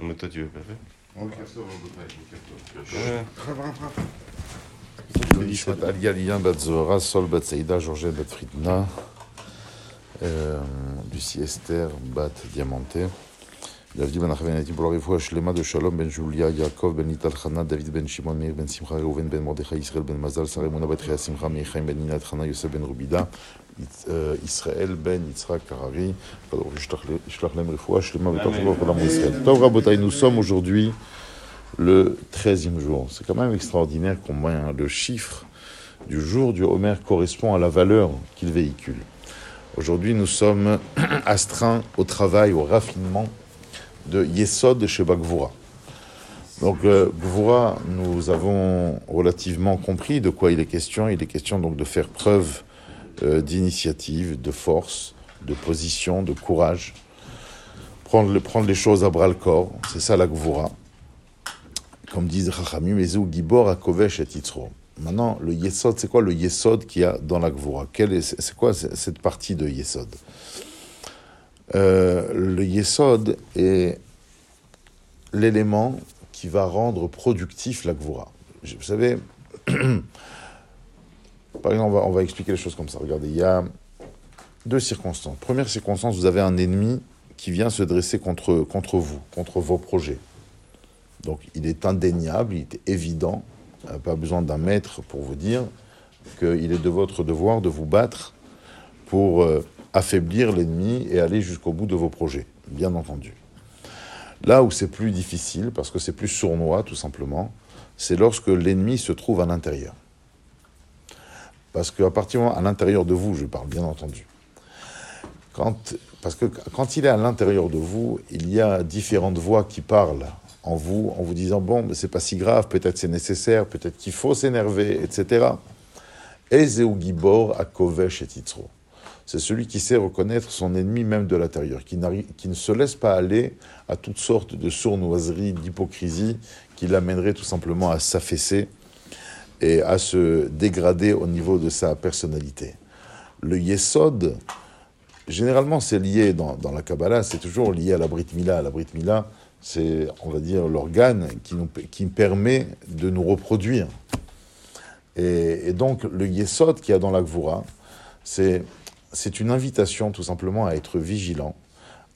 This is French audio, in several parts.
Mais toi, tu veux pas faire le Sol bat Georges bat Fridna, Lucie Esther bat Diamanté. Nous sommes aujourd'hui le 13e jour. C'est quand même extraordinaire combien le chiffre du jour du Homer correspond à la valeur qu'il véhicule. Aujourd'hui, nous sommes astreints au travail, au raffinement de Yesod chez Bagvoura. Donc, euh, Gvura, nous avons relativement compris de quoi il est question. Il est question donc de faire preuve euh, d'initiative, de force, de position, de courage, prendre, prendre les choses à bras le corps. C'est ça la Gvura comme disent Chachamim, Ezeu Gibor Akovesh et Yitzro. Maintenant, le Yesod, c'est quoi le Yesod qu'il y a dans la Gvura? C'est quoi cette partie de Yesod? Euh, Le Yesod est l'élément qui va rendre productif la Gvura. Vous savez, par exemple, on va, on va expliquer les choses comme ça. Regardez, il y a deux circonstances. Première circonstance, vous avez un ennemi qui vient se dresser contre, contre vous, contre vos projets. Donc il est indéniable, il est évident, euh, pas besoin d'un maître pour vous dire qu'il est de votre devoir de vous battre pour euh, affaiblir l'ennemi et aller jusqu'au bout de vos projets, bien entendu. Là où c'est plus difficile, parce que c'est plus sournois tout simplement, c'est lorsque l'ennemi se trouve à l'intérieur. Parce qu'à partir du moment, à l'intérieur de vous, je parle bien entendu, quand, parce que quand il est à l'intérieur de vous, il y a différentes voix qui parlent en vous, en vous disant bon, mais c'est pas si grave, peut-être c'est nécessaire, peut-être qu'il faut s'énerver, etc. Ezeu Gibor et Titzro. C'est celui qui sait reconnaître son ennemi même de l'intérieur, qui, ne se laisse pas aller à toutes sortes de sournoiseries, d'hypocrisie, qui l'amènerait tout simplement à s'affaisser et à se dégrader au niveau de sa personnalité. Le Yesod, généralement, c'est lié dans, la Kabbalah, c'est toujours lié à la Brit Mila. La Brit Mila, c'est, on va dire, l'organe qui permet de nous reproduire. Et, et donc, le Yesod qu'il y a dans la Gvura, c'est, c'est une invitation tout simplement à être vigilant,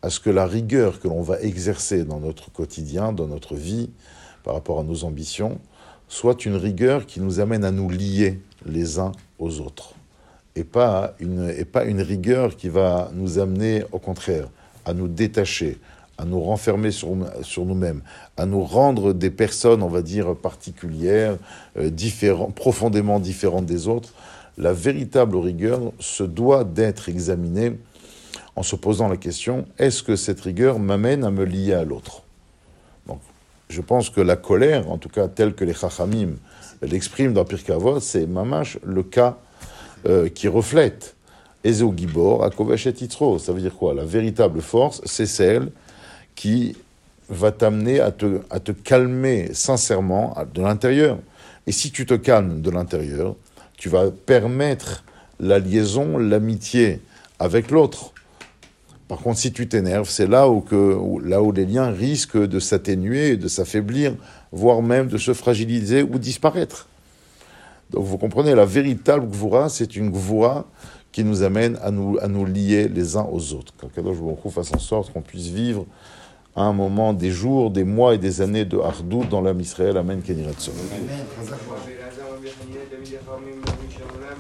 à ce que la rigueur que l'on va exercer dans notre quotidien, dans notre vie, par rapport à nos ambitions, soit une rigueur qui nous amène à nous lier les uns aux autres et pas une, rigueur qui va nous amener, au contraire, à nous détacher, à nous renfermer sur, nous-mêmes, à nous rendre des personnes, on va dire, particulières, euh, profondément différentes des autres. La véritable rigueur se doit d'être examinée en se posant la question, est-ce que cette rigueur m'amène à me lier à l'autre? Donc, je pense que la colère, en tout cas telle que les Chachamim l'expriment dans Pirkei Avot, c'est mamash le cas euh, qui reflète Ezeu Gibor, et. Ça veut dire quoi? La véritable force, c'est celle qui va t'amener à te, calmer sincèrement de l'intérieur. Et si tu te calmes de l'intérieur, tu vas permettre la liaison, l'amitié avec l'autre. Par contre, si tu t'énerves, c'est là où, que, là où les liens risquent de s'atténuer, de s'affaiblir, voire même de se fragiliser ou disparaître. Donc vous comprenez, la véritable Gvura, c'est une Gvura qui nous amène à nous, à nous lier les uns aux autres. Que Kadosh Baruch fasse en sorte qu'on puisse vivre à un moment des jours, des mois et des années de Hardou dans l'âme Israël. Amen. Amen. بحمده لم يخر من باب شر